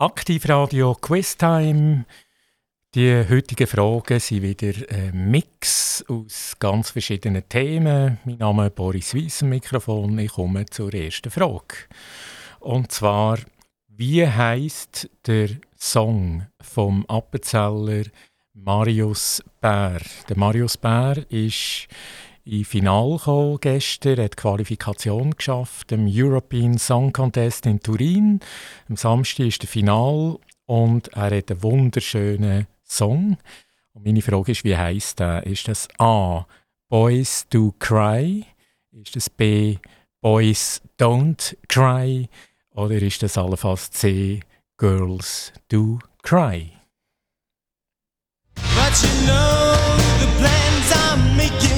Aktivradio Quiztime. Die heutigen Fragen sind wieder ein Mix aus ganz verschiedenen Themen. Mein Name ist Boris Weiss, Mikrofon. Ich komme zur ersten Frage. Und zwar, wie heißt der Song vom Appenzeller Marius Bär? Der Marius Bär ist im Finale gekommen gestern, hat die Qualifikation geschafft im European Song Contest in Turin. Am Samstag ist der Final und er hat einen wunderschönen Song. Und meine Frage ist, wie heißt der? Ist das A. Boys Do Cry? Ist das B. Boys Don't Cry? Oder ist das allenfalls C. Girls Do Cry? But you know the plans I'm making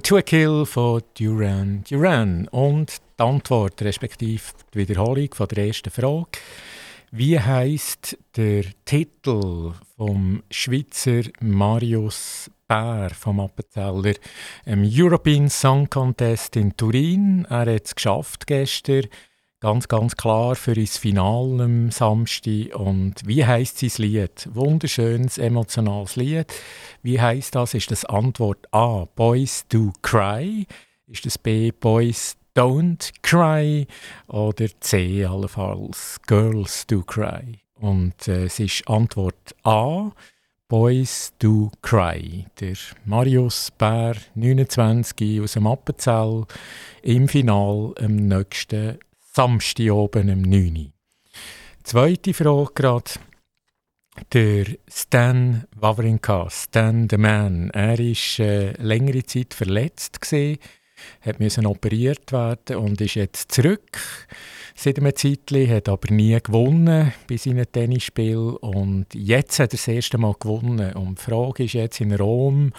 to a Kill von Duran Duran. Und die Antwort, respektive die Wiederholung von der ersten Frage. Wie heißt der Titel vom Schweizer Marius Bär vom Appenzeller im European Song Contest in Turin? Er hat es geschafft gestern Ganz, ganz klar für ins Finale am Samstag. Und wie heißt sein Lied? Wunderschönes, emotionales Lied. Wie heißt das? Ist das Antwort A, Boys Do Cry? Ist das B, Boys Don't Cry? Oder C, allenfalls Girls Do Cry? Und äh, es ist Antwort A, Boys Do Cry. Der Marius Bär, 29, aus dem Appenzell, im Finale am nächsten Samstag oben um 9 Uhr. Zweite Frage gerade. Der Stan Wawrinka, Stan the Man, er war äh, längere Zeit verletzt. Gewesen. Hat müssen operiert werden und ist jetzt zurück seit einem Zeitchen, hat aber nie gewonnen bei seinem Tennisspiel und jetzt hat er das erste Mal gewonnen und die Frage ist jetzt in Rom,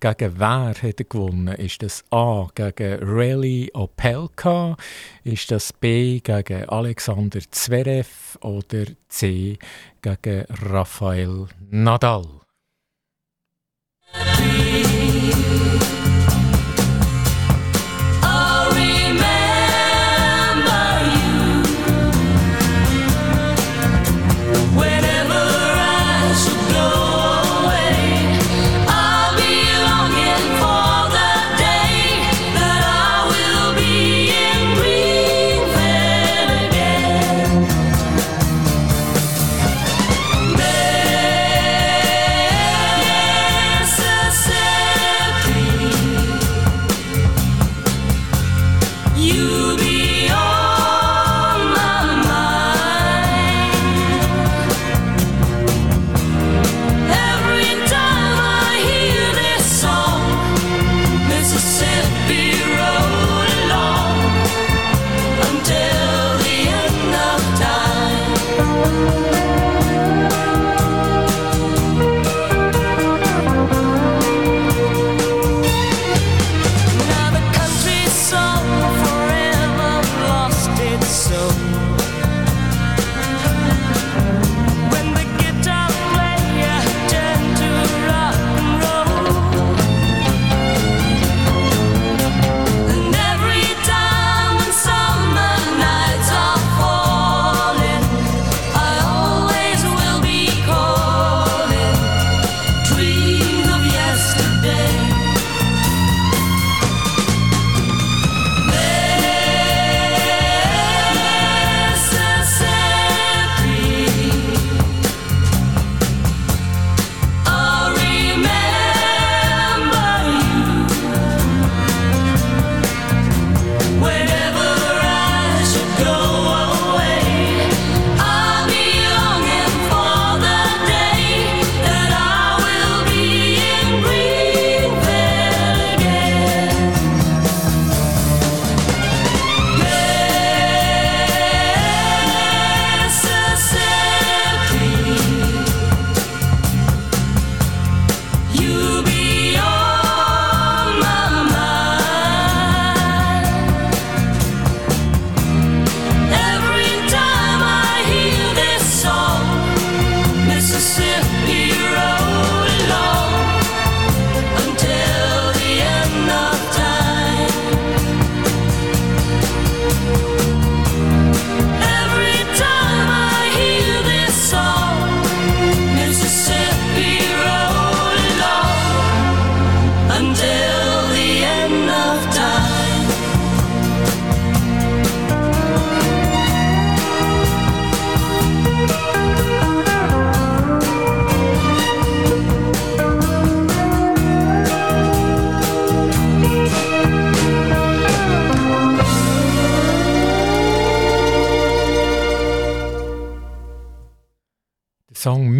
gegen wer hat er gewonnen? Ist das A gegen Rally Opelka, ist das B gegen Alexander Zverev oder C gegen Rafael Nadal?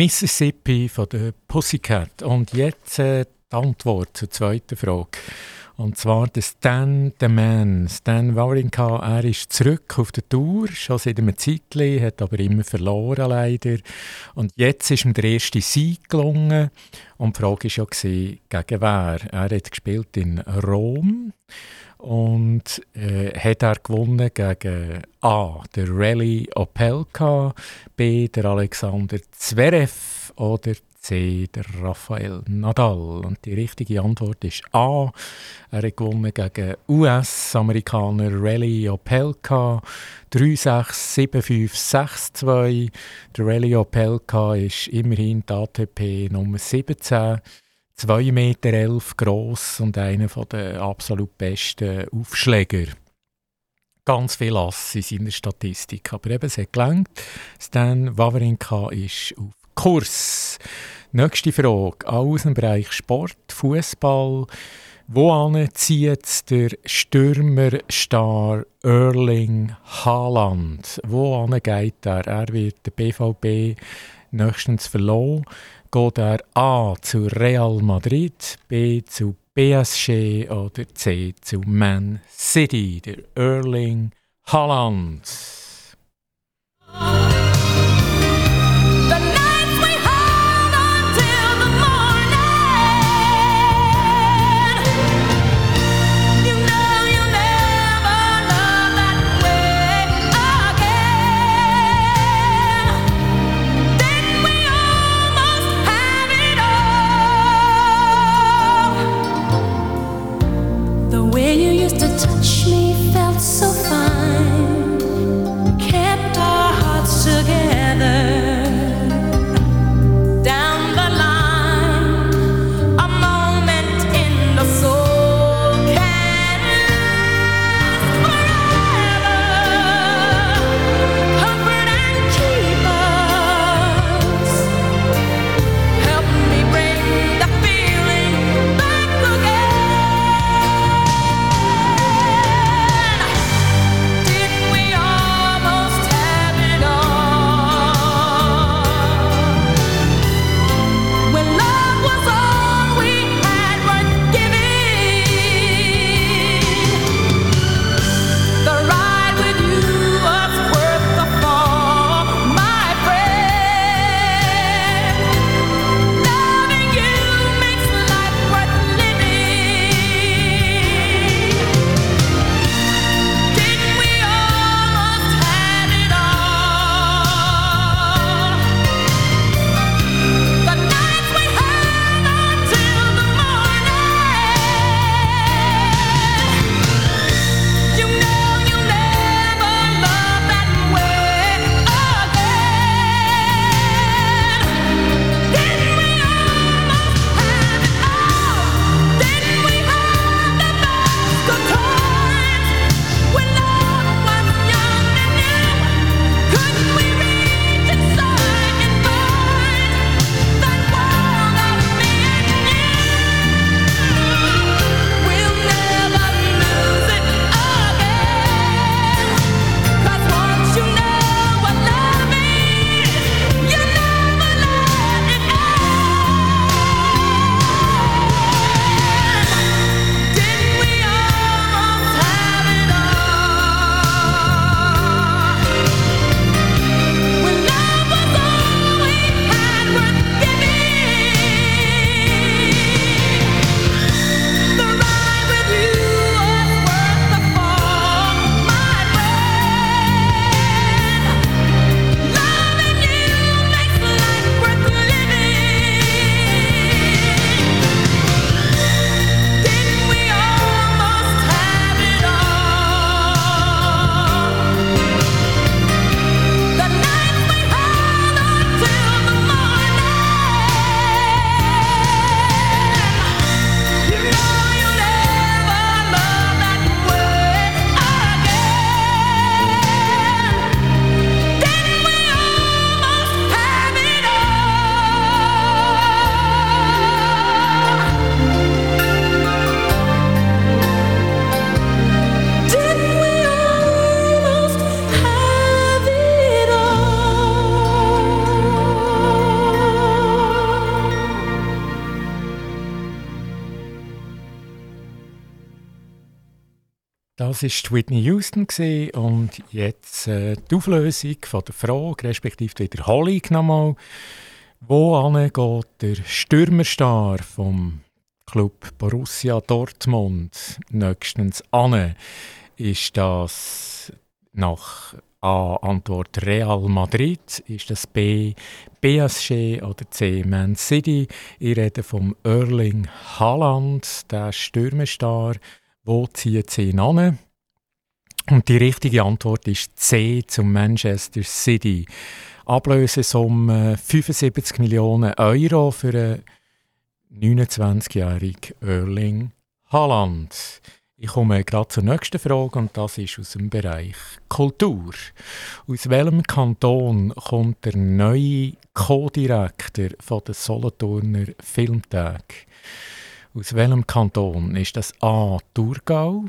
Mississippi von der Pussycat. Und jetzt äh, die Antwort zur zweiten Frage. Und zwar der Stan the Man. Stan Wawrinka, er ist zurück auf der Tour, schon seit einem Zeitchen, hat aber immer verloren leider. Und jetzt ist ihm der erste Sieg gelungen. Und die Frage war ja, gegen wer? Er hat gespielt in Rom und äh, hat er gewonnen gegen A. der Rally Opelka, B. der Alexander Zverev oder C. der Rafael Nadal. Und die richtige Antwort ist A. Er hat gewonnen gegen US-Amerikaner Rally Opelka 3-6, 7-5, 6-2. Der Rally Opelka ist immerhin die ATP Nummer 17 2,11 Meter gross und einer der absolut besten Aufschläger. Ganz viel Ass in seiner Statistik. Aber eben, es hat gelangt. Stan Wawrinka ist auf Kurs. Nächste Frage. Aus dem Bereich Sport, Fußball. Wo zieht der Stürmerstar Erling Haaland? Wo geht er? Er wird der BVB nächstens verloren geht er A zu Real Madrid, B zu PSG oder C zu Man City, der Erling Haaland. Das war Whitney Houston und jetzt äh, die Auflösung von der Frage, respektive die Wiederholung nochmal. Wo geht der Stürmerstar vom Club Borussia Dortmund nächstens an? Ist das nach A. Antwort Real Madrid? Ist das B. PSG oder C. Man City? Ich rede vom Erling Haaland, der Stürmerstar. Wo zieht sie ihn an? Und die richtige Antwort ist C zum Manchester City. Ablösesumme 75 Millionen Euro für einen 29-jährigen Erling Haaland. Ich komme gerade zur nächsten Frage und das ist aus dem Bereich Kultur. Aus welchem Kanton kommt der neue Co-Direktor der Solothurner Filmtag? Aus welchem Kanton ist das A. Thurgau,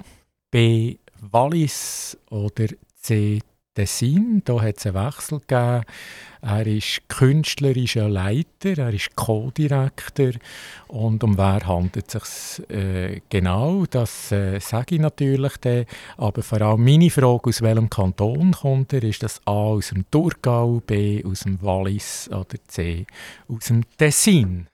B. Wallis oder C. Tessin. Da hat es einen Wechsel gegeben. Er ist künstlerischer Leiter, er ist Co-Direktor. Und um wer handelt es sich äh, genau? Das äh, sage ich natürlich dann. Aber vor allem meine Frage, aus welchem Kanton kommt er? Ist das A aus dem Thurgau, B aus dem Wallis oder C aus dem Tessin?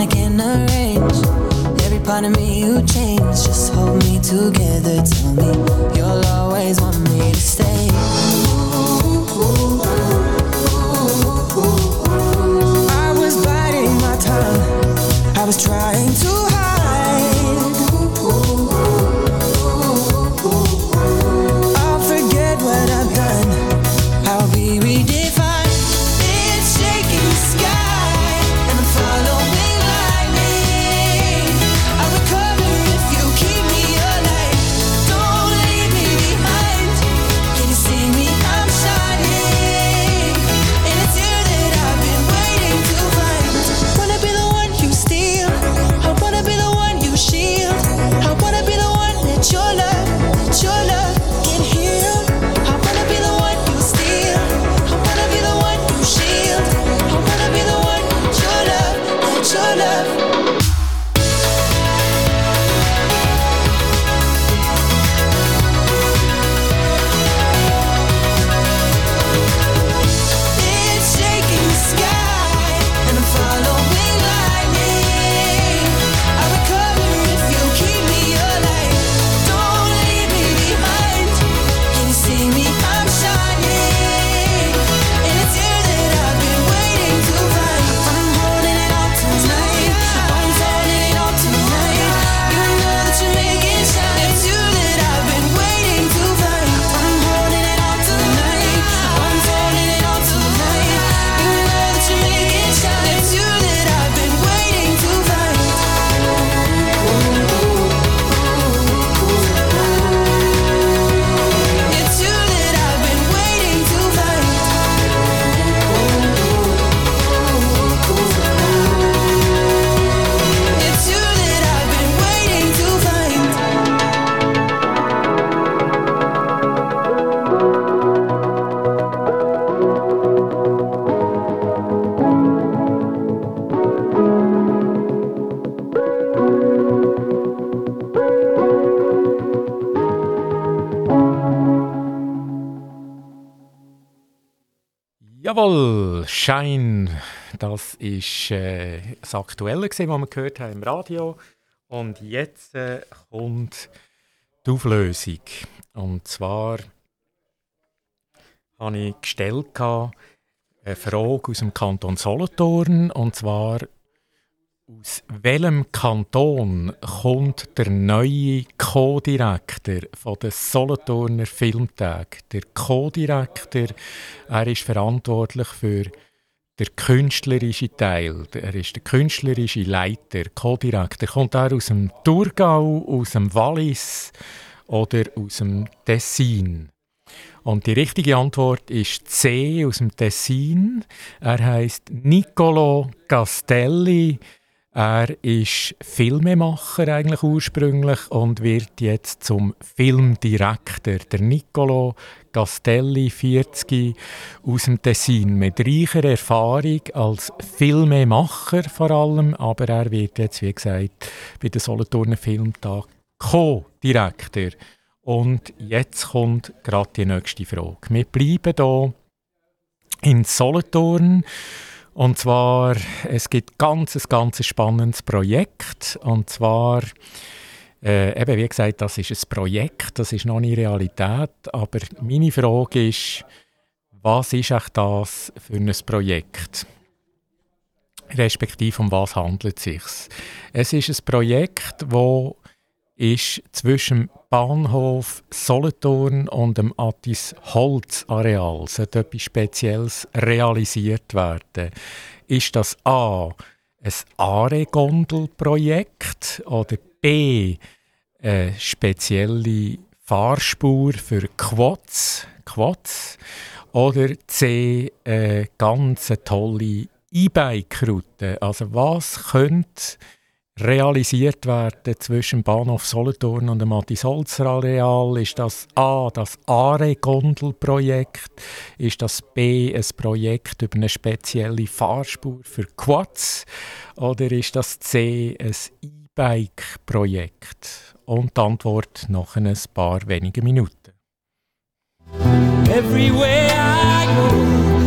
I can't arrange. Every part of me you change. Just hold me together. Tell me you'll always want me to stay. Ist äh, das Aktuelle, gewesen, was wir gehört haben im Radio. Und jetzt äh, kommt die Auflösung. Und zwar habe ich gestellt eine Frage aus dem Kanton Solothurn. Und zwar, aus welchem Kanton kommt der neue Co-Direktor der Solothurner Filmtag? Der Co-Direktor, ist verantwortlich für den künstlerischen Teil. Er ist der künstlerische Leiter, Co-Direktor. Kommt er aus dem Thurgau, aus dem Wallis oder aus dem Tessin? Und die richtige Antwort ist C aus dem Tessin. Er heißt Niccolo Castelli. Er ist Filmemacher eigentlich ursprünglich und wird jetzt zum Filmdirektor. Der Niccolo Castelli, 40, aus dem Tessin, mit reicher Erfahrung als Filmemacher vor allem, aber er wird jetzt, wie gesagt, bei den Solothurner Filmtag Co-Direktor. Und jetzt kommt gerade die nächste Frage. Wir bleiben hier in Solothurn und zwar, es gibt ganz, ein ganz spannendes Projekt. Und zwar, äh, eben wie gesagt, das ist ein Projekt, das ist noch nicht Realität. Aber meine Frage ist, was ist echt das für ein Projekt? Respektive um was handelt es sich? Es ist ein Projekt, das ist zwischen dem Bahnhof Solothurn und dem Attis Holz Areal sollte etwas Spezielles realisiert werden. Ist das A ein Are-Gondel-Projekt oder B eine spezielle Fahrspur für Quads, Quads oder C eine ganz tolle E-Bike-Route? Also was könnte realisiert werden zwischen Bahnhof Solothurn und dem Mattis-Holzer-Areal? Ist das A, das ARE-Gondel-Projekt? Ist das B, ein Projekt über eine spezielle Fahrspur für Quads? Oder ist das C, ein E-Bike-Projekt? Und die Antwort nach ein paar wenigen Minuten. Everywhere I go,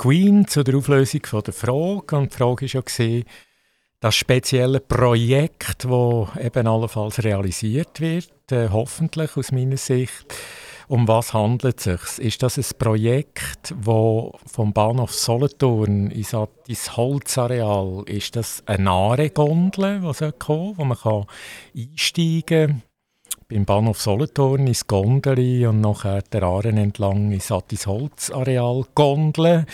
Queen zu der Auflösung von der Frage. Und die Frage war ja, das spezielle Projekt, das eben allenfalls realisiert wird, äh, hoffentlich aus meiner Sicht. Um was handelt es sich? Ist das ein Projekt, wo vom Bahnhof Solothurn ins, ins Holzareal, ist das eine Nahe-Gondel, die kommen, wo man kann einsteigen kann? Beim Bahnhof Solothurn ins Gondeli und nachher der Aaren entlang ins Attisholz-Areal gondeln?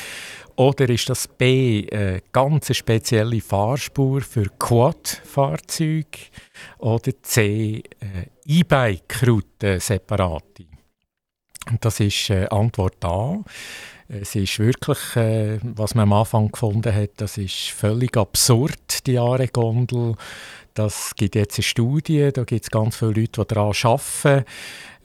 Oder ist das B eine ganz spezielle Fahrspur für Quad-Fahrzeuge? Oder C E-Bike-Route separate? Und das ist äh, Antwort A. Es ist wirklich, äh, was man am Anfang gefunden hat, das ist völlig absurd, die Aare-Gondel. Das gibt jetzt eine Studie, da gibt es ganz viele Leute, die daran arbeiten.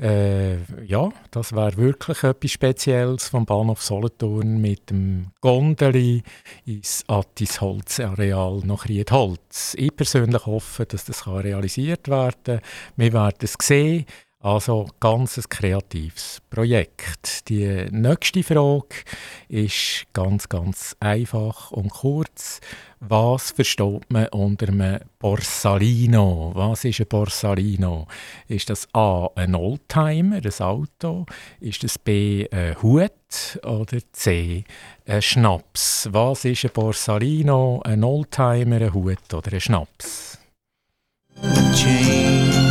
Äh, ja, das wäre wirklich etwas Spezielles vom Bahnhof Solothurn mit dem Gondeli ins Attis-Holz-Areal nach Riedholz. Ich persönlich hoffe, dass das realisiert werden kann. Wir werden es sehen. Also ganz ein kreatives Projekt. Die nächste Frage ist ganz, ganz einfach und kurz. Was versteht man unter einem Borsalino? Was ist ein Borsalino? Ist das A ein Oldtimer, ein Auto? Ist das B ein Hut oder C ein Schnaps? Was ist ein Borsalino, ein Oldtimer, ein Hut oder ein Schnaps? Change.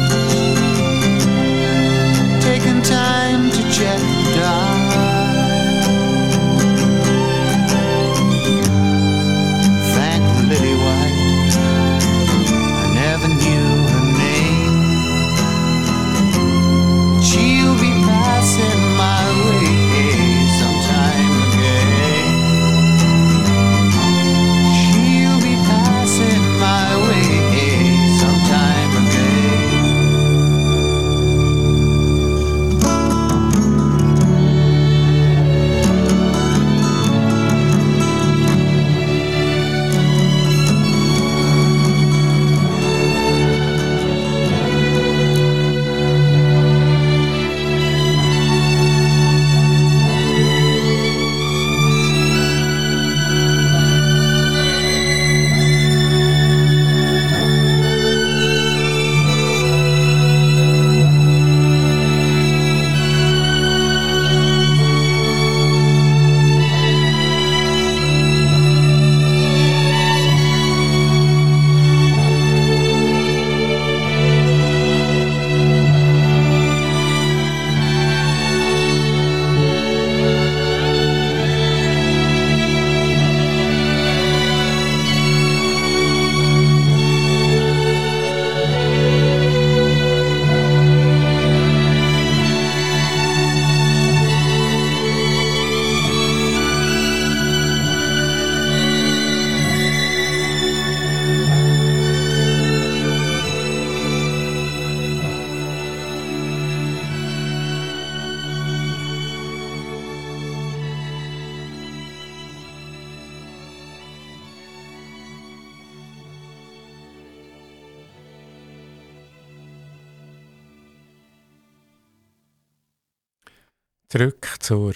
Zur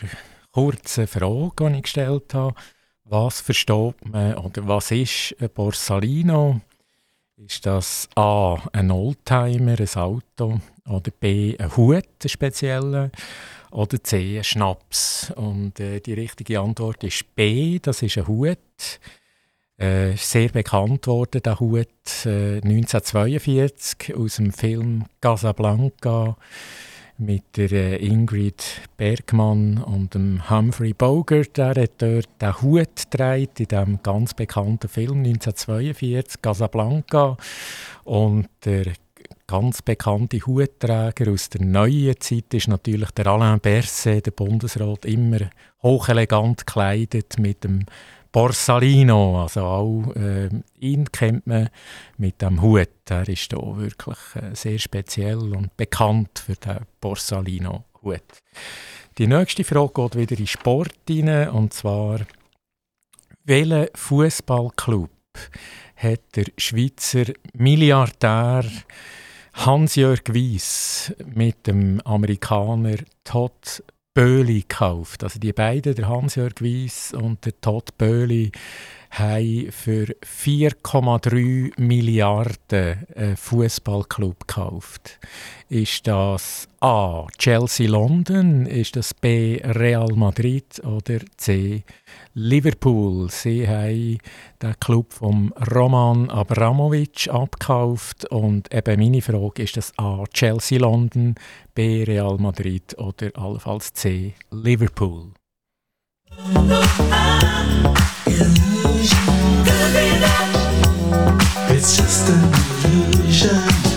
kurzen Frage, die ich gestellt habe. Was versteht man oder was ist ein Borsalino? Ist das A. ein Oldtimer, ein Auto oder B. ein Hut, ein spezieller oder C. ein Schnaps? Und äh, die richtige Antwort ist B. Das ist ein Hut. Äh, sehr bekannt wurde der Hut äh, 1942 aus dem Film Casablanca mit der äh, Ingrid Bergmann und dem Humphrey Bogart. Der hat dort den Hut getragen in diesem ganz bekannten Film 1942, Casablanca. Und der ganz bekannte Hutträger aus der neuen Zeit ist natürlich der Alain Berset, der Bundesrat, immer hochelegant gekleidet mit dem Borsalino, also auch äh, ihn kennt man mit dem Hut. Er ist da wirklich äh, sehr speziell und bekannt für den Borsalino-Hut. Die nächste Frage geht wieder in Sport rein, und zwar welcher Fußballclub hat der Schweizer Milliardär Hans-Jörg Weiss mit dem Amerikaner Todd Böhli gekauft. Also die beiden, der Hans-Jörg Weiss und der Todd Böhli, haben für 4,3 Milliarden einen Fußballclub gekauft. Ist das A. Chelsea London, ist das B. Real Madrid oder C. Liverpool? Sie haben den Club vom Roman Abramovic abgekauft und eben meine Frage ist das A. Chelsea London, B. Real Madrid oder allenfalls C. Liverpool? It's just an illusion.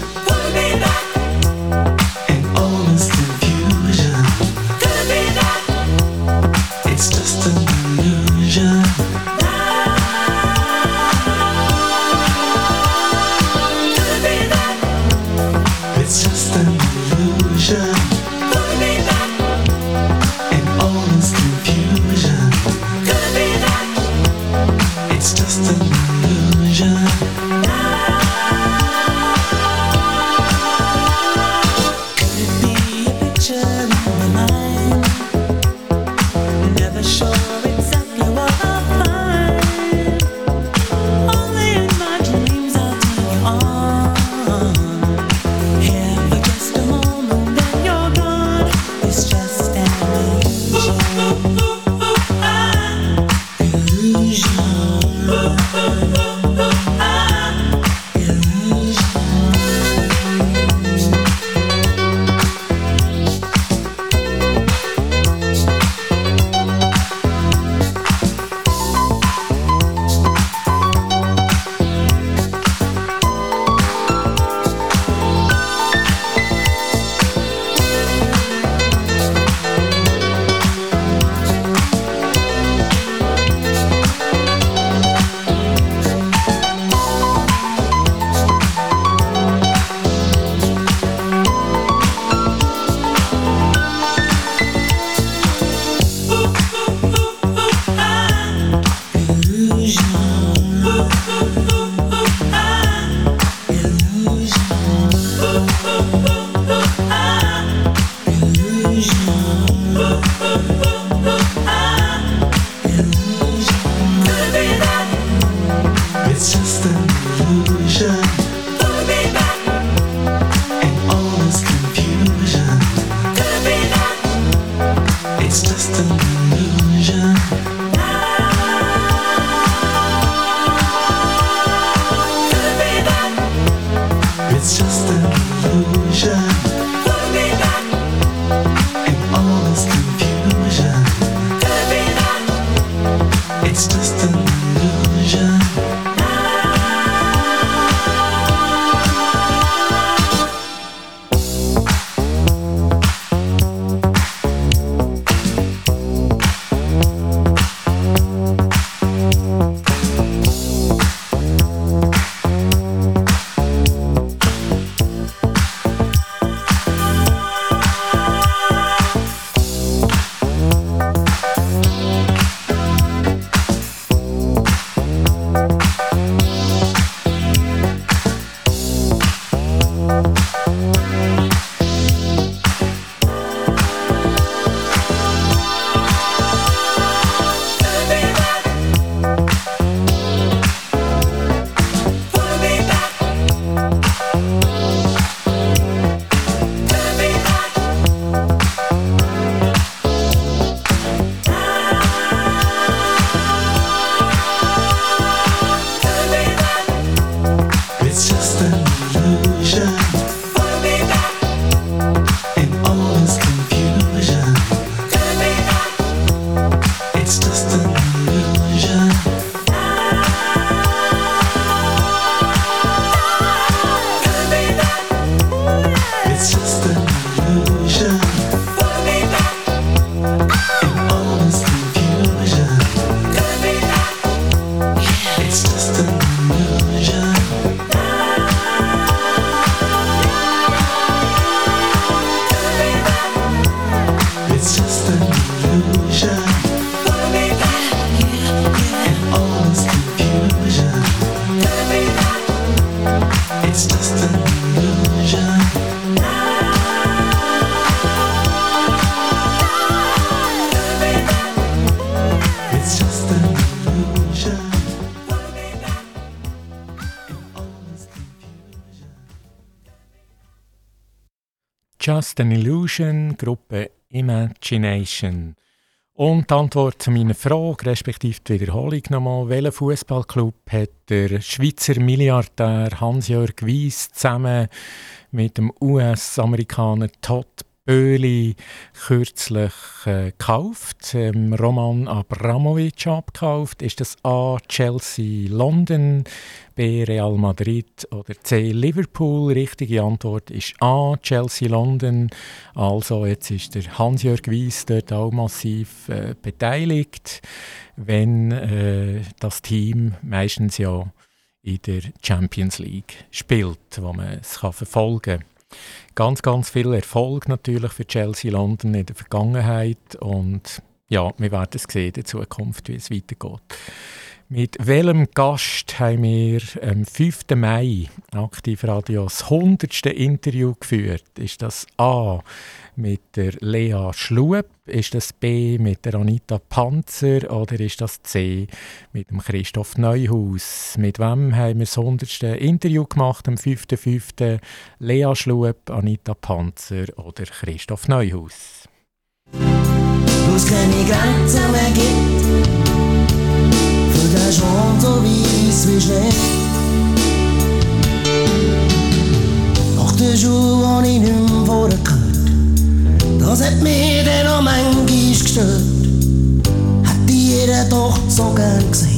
Just an Illusion, Gruppe Imagination. Und die Antwort zu meiner Frage, respektive die Wiederholung nochmal, welcher Fußballclub hat der Schweizer Milliardär Hans-Jörg Wyss zusammen mit dem US-Amerikaner Todd Öli kürzlich äh, gekauft, ähm, Roman Abramovic abgekauft. Ist das A. Chelsea London, B. Real Madrid oder C. Liverpool? Richtige Antwort ist A. Chelsea London. Also jetzt ist der Hans-Jörg Wyss dort auch massiv äh, beteiligt, wenn äh, das Team meistens ja in der Champions League spielt, wo man es verfolgen kann. Ganz, ganz viel Erfolg natürlich für Chelsea London in der Vergangenheit und ja, wir werden es sehen in Zukunft, wie es weitergeht. Mit welchem Gast haben wir am 5. Mai Aktivradio das 100. Interview geführt? Ist das A mit der Lea Schlueb? Ist das B mit der Anita Panzer? Oder ist das C mit dem Christoph Neuhaus? Mit wem haben wir das 100. Interview gemacht am 5.5.? Lea Schlueb, Anita Panzer oder Christoph Neuhaus? Wo es keine Grenzen mehr gibt, Schnee. Nach der Schule habe ich nicht mehr vorher gehört, das hat dann auch manchmal gestört. Hätte jeder doch so gern gesagt,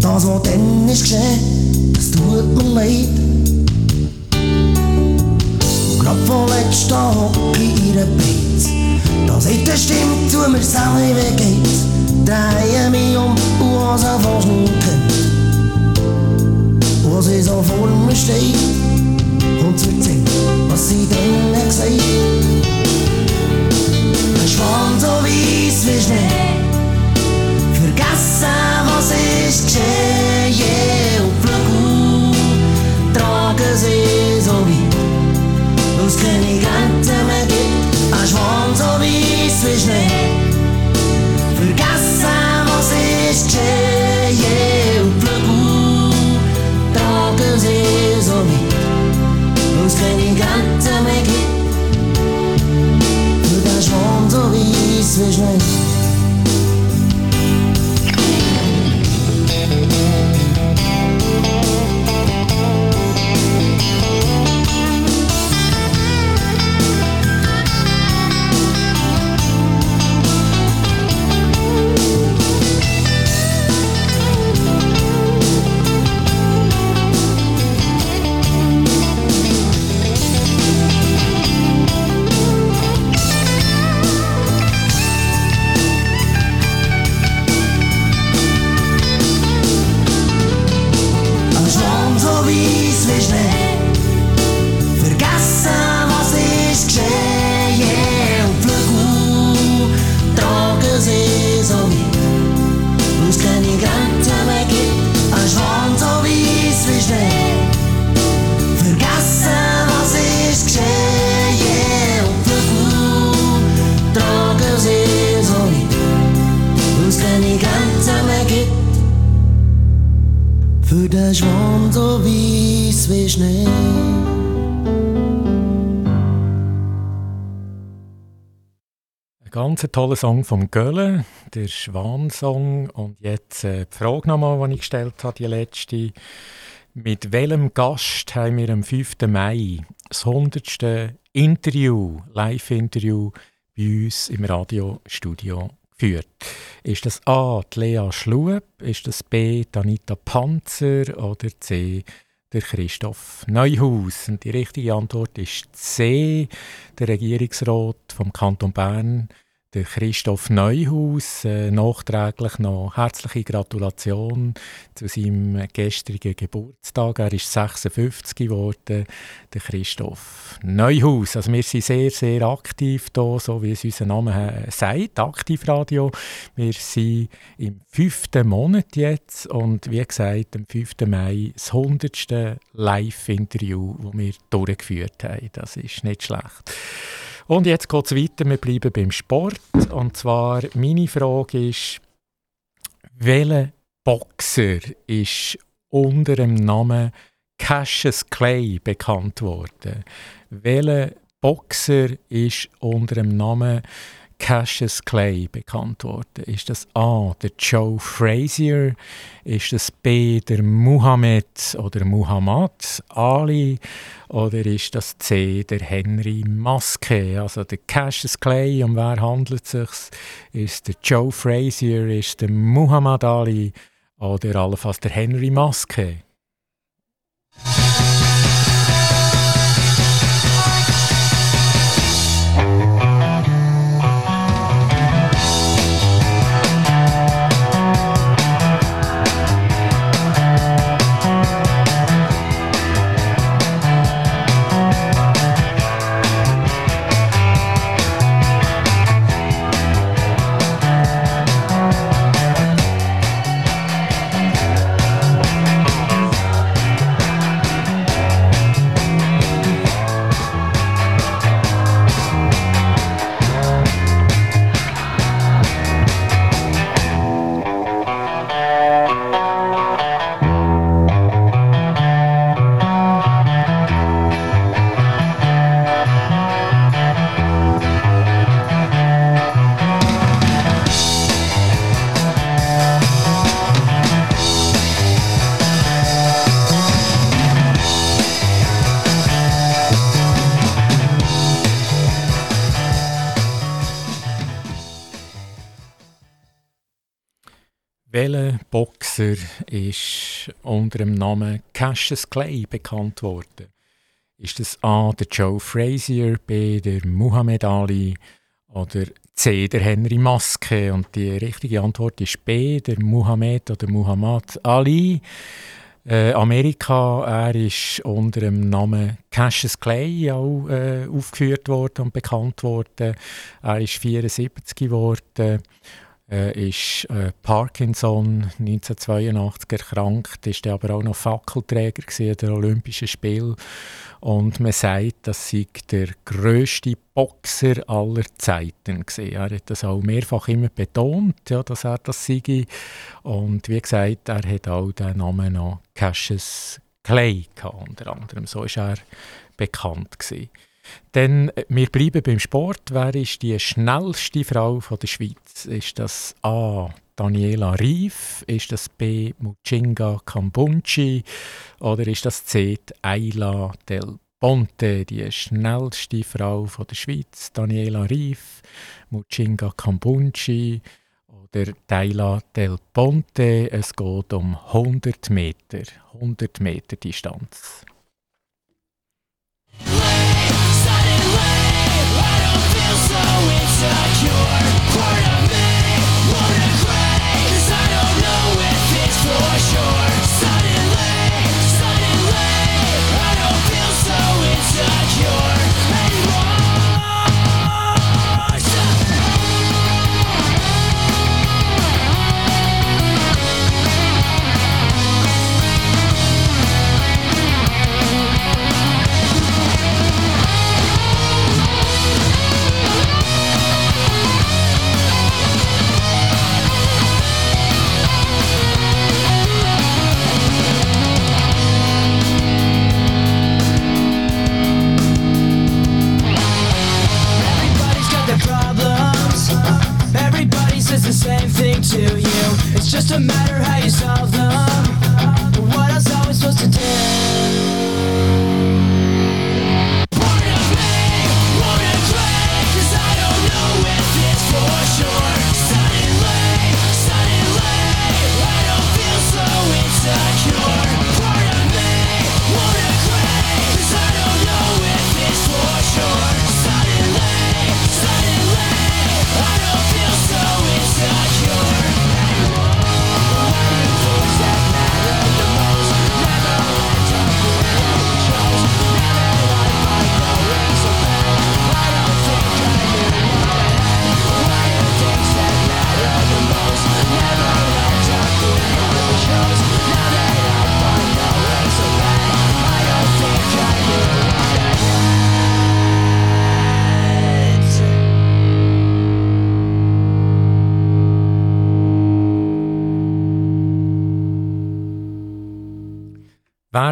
das, was dann ist geschehen, das tut mir leid. Und grad vorletzt hocke ich in der Beiz, da sagt eine Stimme zu mir, wie geht's? Was er fast nicht kennt. Wo sie so vor mir steht und sie erzählt, was sie hat gesagt. Ein Schwan so weiss wie Schnee, vergessen, was ist geschehen. Ist geschehen. Yeah, und Flügel tragen sie so weit, wo es keine Grenzen mehr gibt. Für den ganz toller Song vom Gölle, der Schwansong. Und jetzt äh, die Frage nochmal, die ich gestellt habe, die letzte. Mit welchem Gast haben wir am 5. Mai das 100. Interview, Live-Interview bei uns im Radiostudio geführt? Ist das A. Die Lea Schlueb? Ist das B. die Anita Panzer? Oder C. der Christoph Neuhaus? Und die richtige Antwort ist C. Der Regierungsrat vom Kanton Bern, der Christoph Neuhaus. Äh, nachträglich noch herzliche Gratulation zu seinem gestrigen Geburtstag. Er ist 56 geworden, der Christoph Neuhaus. Also wir sind sehr, sehr aktiv hier, so wie es unser Name äh, sagt, Aktivradio. Wir sind im fünften Monat jetzt und wie gesagt, am 5. Mai das 100. Live-Interview, das wir durchgeführt haben. Das ist nicht schlecht. Und jetzt geht es weiter, wir bleiben beim Sport. Und zwar, meine Frage ist, welcher Boxer ist unter dem Namen Cassius Clay bekannt worden? Welcher Boxer ist unter dem Namen Cassius Clay bekannt worden? Ist das A, der Joe Frazier? Ist das B, der Muhammad oder Muhammad Ali? Oder ist das C, der Henry Maske? Also der Cassius Clay, um wer handelt es sich? Ist der Joe Frazier? Ist der Muhammad Ali? Oder allenfalls der Henry Maske? Boxer ist unter dem Namen Cassius Clay bekannt worden? Ist das A. der Joe Frazier, B. der Muhammad Ali oder C. der Henry Maske? Und die richtige Antwort ist B. der Muhammad oder Muhammad Ali. Äh, Amerika, er ist unter dem Namen Cassius Clay auch äh, aufgeführt worden und bekannt worden. Er ist 74 geworden äh, ist äh, Parkinson 1982 erkrankt, ist aber auch noch Fackelträger der Olympischen Spiele und man sagt, das sei der größte Boxer aller Zeiten gewesen. Er hat das auch mehrfach immer betont, ja, dass er das sei und wie gesagt, er hat auch den Namen noch Cassius Clay gehabt, unter anderem. So ist er bekannt gewesen. Denn äh, wir bleiben beim Sport. Wer ist die schnellste Frau von der Schweiz? Ist das A. Daniela Rief? Ist das B. Muchinga Kambunchi? Oder ist das C. Ayla Del Ponte, die schnellste Frau von der Schweiz? Daniela Rief, Muchinga Kambunchi oder Ayla Del Ponte? Es geht um 100 Meter, 100 Meter Distanz. Sure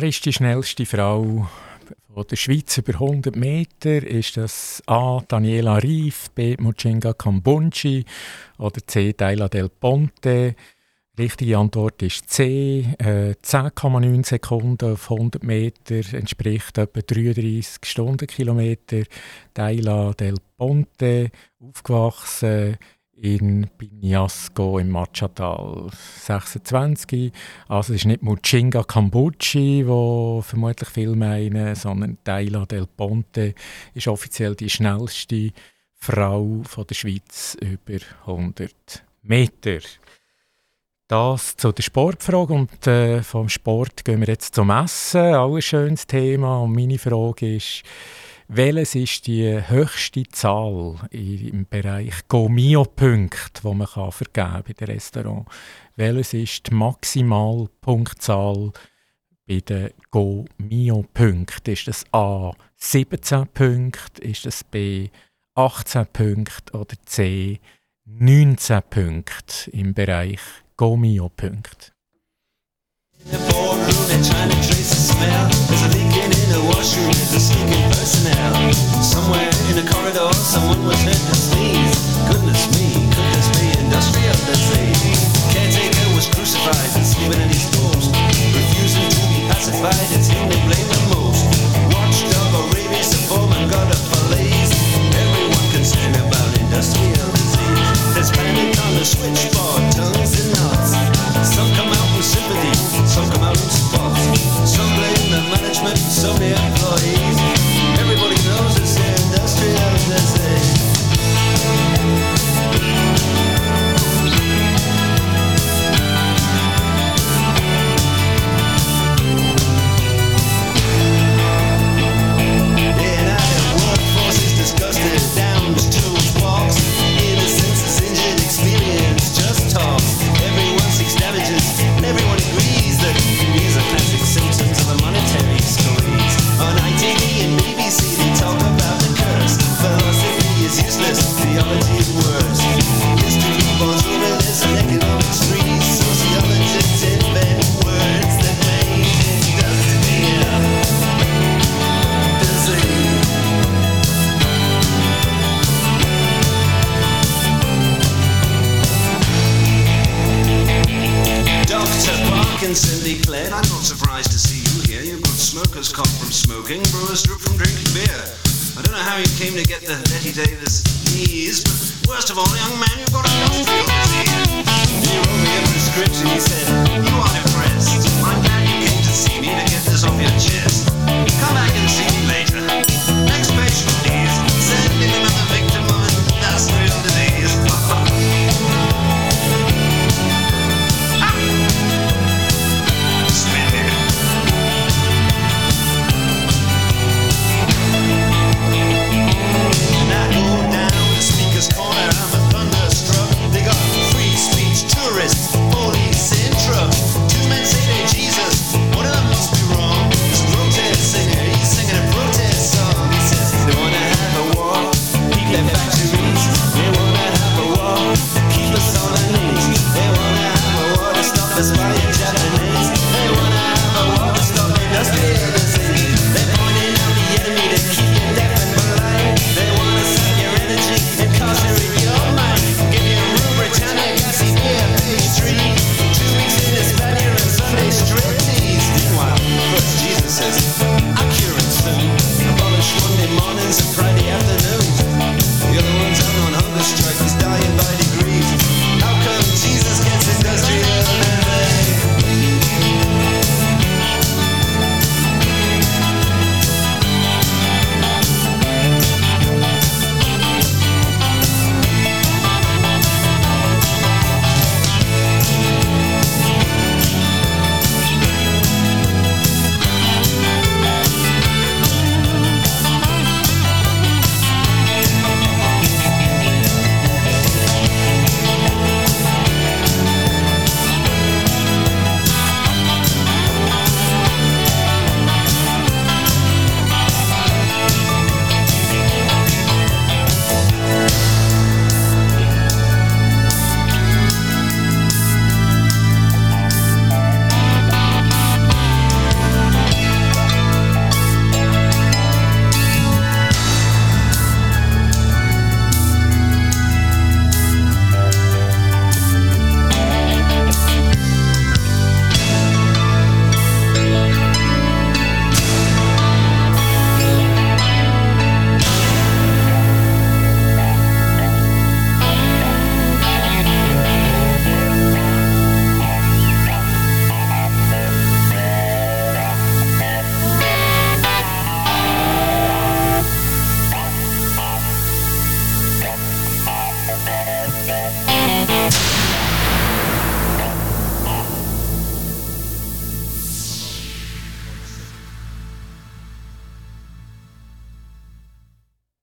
Wer ist die schnellste Frau von der Schweiz über 100 Meter? Ist das A. Daniela Rief, B. Muchinga Kambunchi oder C. Daila Del Ponte? Richtige Antwort ist C. Äh, 10,9 Sekunden auf 100 Meter entspricht etwa 33 Stundenkilometer. Daila Del Ponte, aufgewachsen in Binyasco im Machatal 26. Also es ist nicht Muchinga Cambucci, wo vermutlich viele meinen, sondern Daila Del Ponte ist offiziell die schnellste Frau von der Schweiz über 100 Meter. Das zu der Sportfrage und äh, vom Sport gehen wir jetzt zum Essen. Auch ein schönes Thema und meine Frage ist, welches ist die höchste Zahl im Bereich Gomio-Punkte, die man kann vergeben bei den Restaurants? Welches ist die Maximalpunktzahl bei den Gomio-Punkten? Ist das A 17 Punkte, ist das B 18 Punkte oder C 19 Punkte im Bereich Gomio-Punkte? Watchdog or rabies, the foreman got a police. Everyone concerned about industrial. There's panic on the switchboard, tongues and knots. Some come out with sympathy, some come out with spots. Some blame the management, some the employees. Everybody knows it's the industrial disease.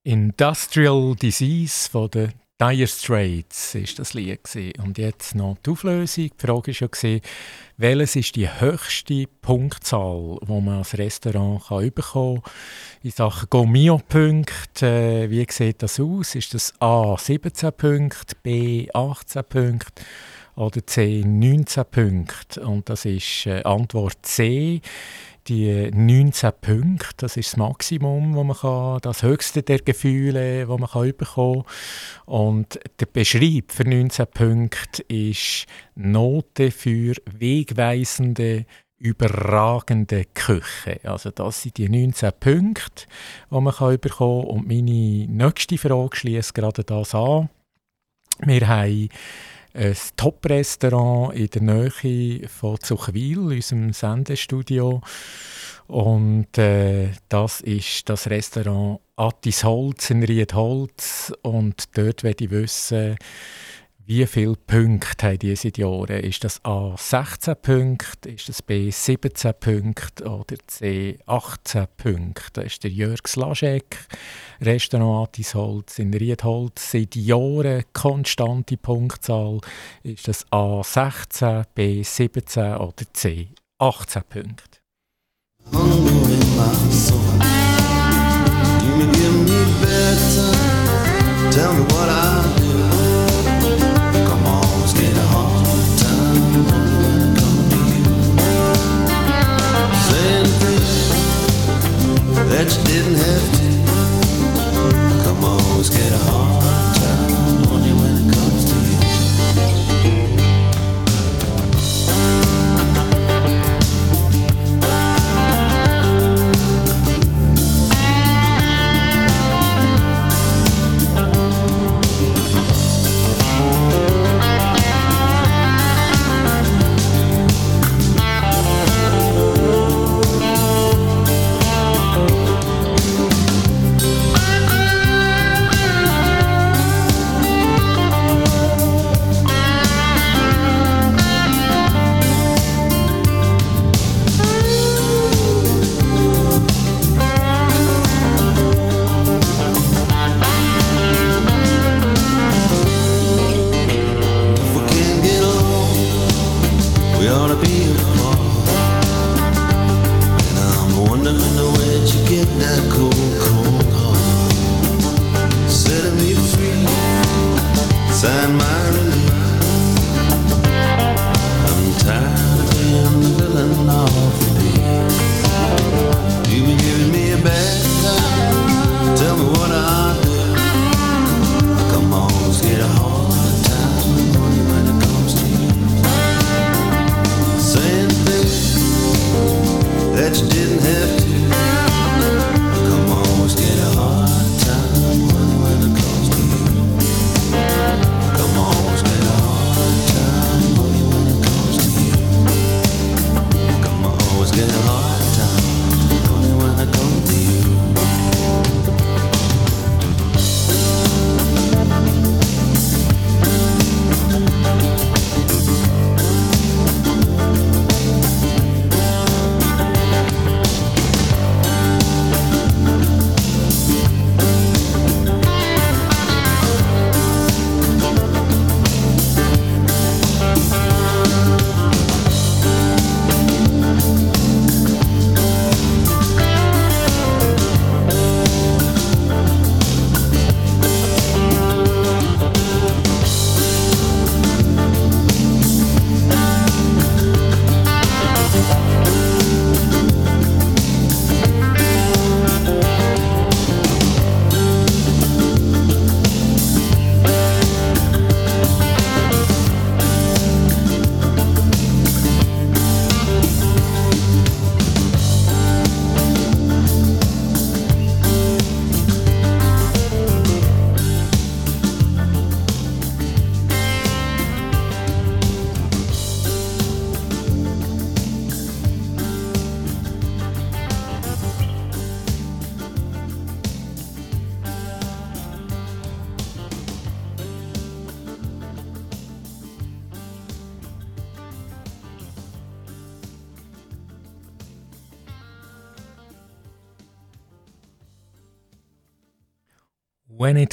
Industrial Disease von den Dire Straits ist das Lied gewesen. und jetzt noch die Auflösung. Die Frage war ja welches ist die höchste Punktzahl, die man als Restaurant bekommen kann. In Sachen Gomio-Punkte, äh, wie sieht das aus? Ist das A 17 Punkte, B 18 Punkte oder C 19 Punkte? Und das ist äh, Antwort C die 19 Punkte, das ist das Maximum, wo man kann, das höchste der Gefühle, wo man kann bekommen Und der Beschreib für 19 Punkte ist Note für wegweisende überragende Küche. Also das sind die 19 Punkte, die man kann bekommen Und meine nächste Frage schließt gerade das an. Wir haben ein Top-Restaurant in der Nähe von Zuchwil, unserem Sendestudio. Und äh, das ist das Restaurant Attis Holz in Riedholz. Und dort werde ich wissen, wie viele Punkte haben diese Jahre? Ist das A 16 Punkte, ist das B 17 Punkte oder C 18 Punkte? Das ist der Jörg Slaschek, Restaurant Atisholz in Riedholz. Seit Jahren konstante Punktzahl. Ist das A 16, B 17 oder C 18 Punkte? Tell me what I that you didn't have to. Come on, always get a hard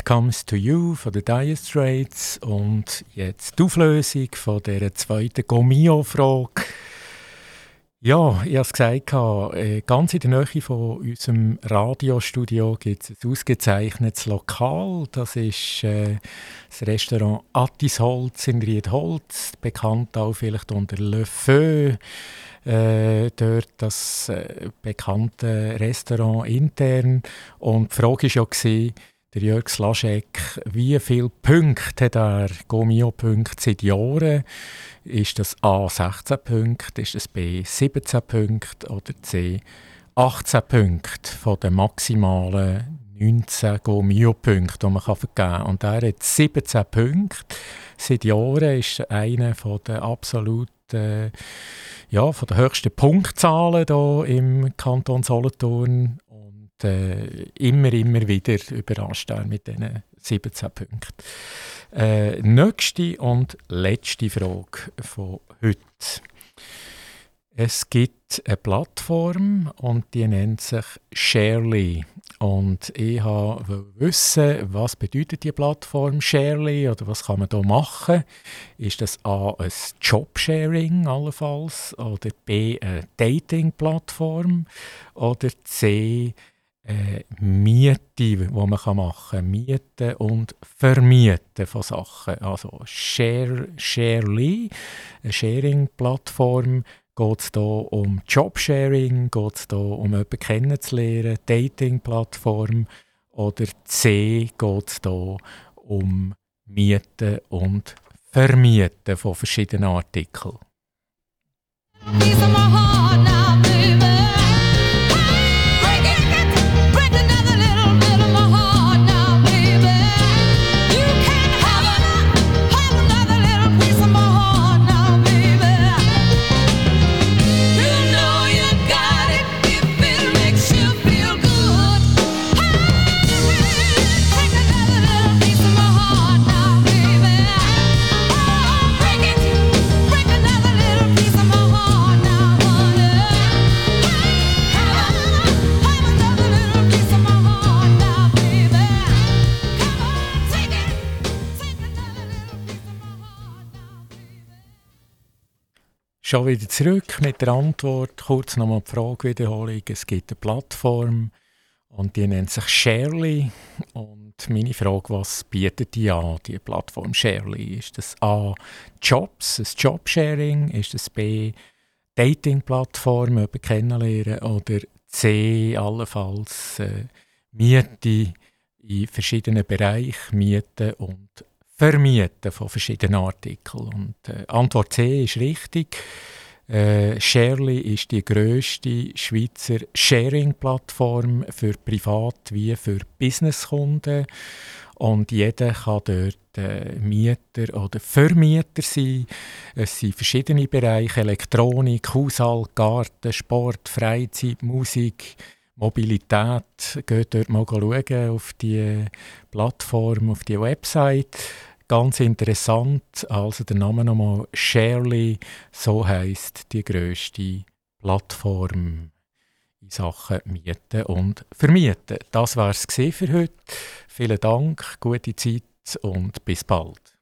When It Comes to You von den Dire Straits und jetzt die Auflösung von dieser zweiten Gomio-Frage. Ja, ich habe es gesagt, äh, ganz in der Nähe von unserem Radiostudio gibt es ein ausgezeichnetes Lokal. Das ist äh, das Restaurant Attisholz in Riedholz, bekannt auch vielleicht unter Le Feu. Äh, dort das äh, bekannte Restaurant intern. Und die Frage war ja, der Jörg Slaschek, wie viele Punkte hat er, Gomio-Punkte seit Jahren? Ist das A 16 Punkte, ist das B 17 Punkte oder C 18 Punkte von den maximalen 19 Gomio-Punkten, die man vergeben kann. Und er hat 17 Punkte. Seit Jahren ist er einer der absoluten, ja, von der höchsten Punktzahlen hier im Kanton Solothurn. Äh, immer, immer wieder überrascht er mit diesen 17 Punkten. Äh, nächste und letzte Frage von heute. Es gibt eine Plattform und die nennt sich Sharely. Und ich wollte wissen, was bedeutet die Plattform Sharely oder was kann man da machen? Ist das A ein Jobsharing allenfalls oder B eine Dating-Plattform oder C äh, Miete, die man machen kann. Mieten und Vermieten von Sachen. Also Share, Sharely, eine Sharing-Plattform, geht es hier um Jobsharing, geht es hier um jemanden kennenzulernen, Dating-Plattform oder C geht es hier um Mieten und Vermieten von verschiedenen Artikeln. Schon wieder zurück mit der Antwort. Kurz nochmal die Fragewiederholung. Es gibt eine Plattform und die nennt sich Sharely. Und meine Frage, was bietet die an, die Plattform Sharely? Ist das A. Jobs, ein Jobsharing? Ist das B. Dating-Plattform, jemanden kennenlernen? Oder C. allenfalls äh, Miete in verschiedenen Bereichen, Mieten und Vermieten von verschiedenen Artikeln. Und äh, Antwort C ist richtig. Äh, Sharely ist die grösste Schweizer Sharing-Plattform für Privat- wie für Businesskunden. Und jeder kann dort äh, Mieter oder Vermieter sein. Es sind verschiedene Bereiche: Elektronik, Haushalt, Garten, Sport, Freizeit, Musik, Mobilität. Geht dort mal schauen auf die Plattform, auf die Website. Ganz interessant, also der Name nochmal Sharely, so heißt die größte Plattform in Sachen Mieten und Vermieten. Das war es für heute. Vielen Dank, gute Zeit und bis bald.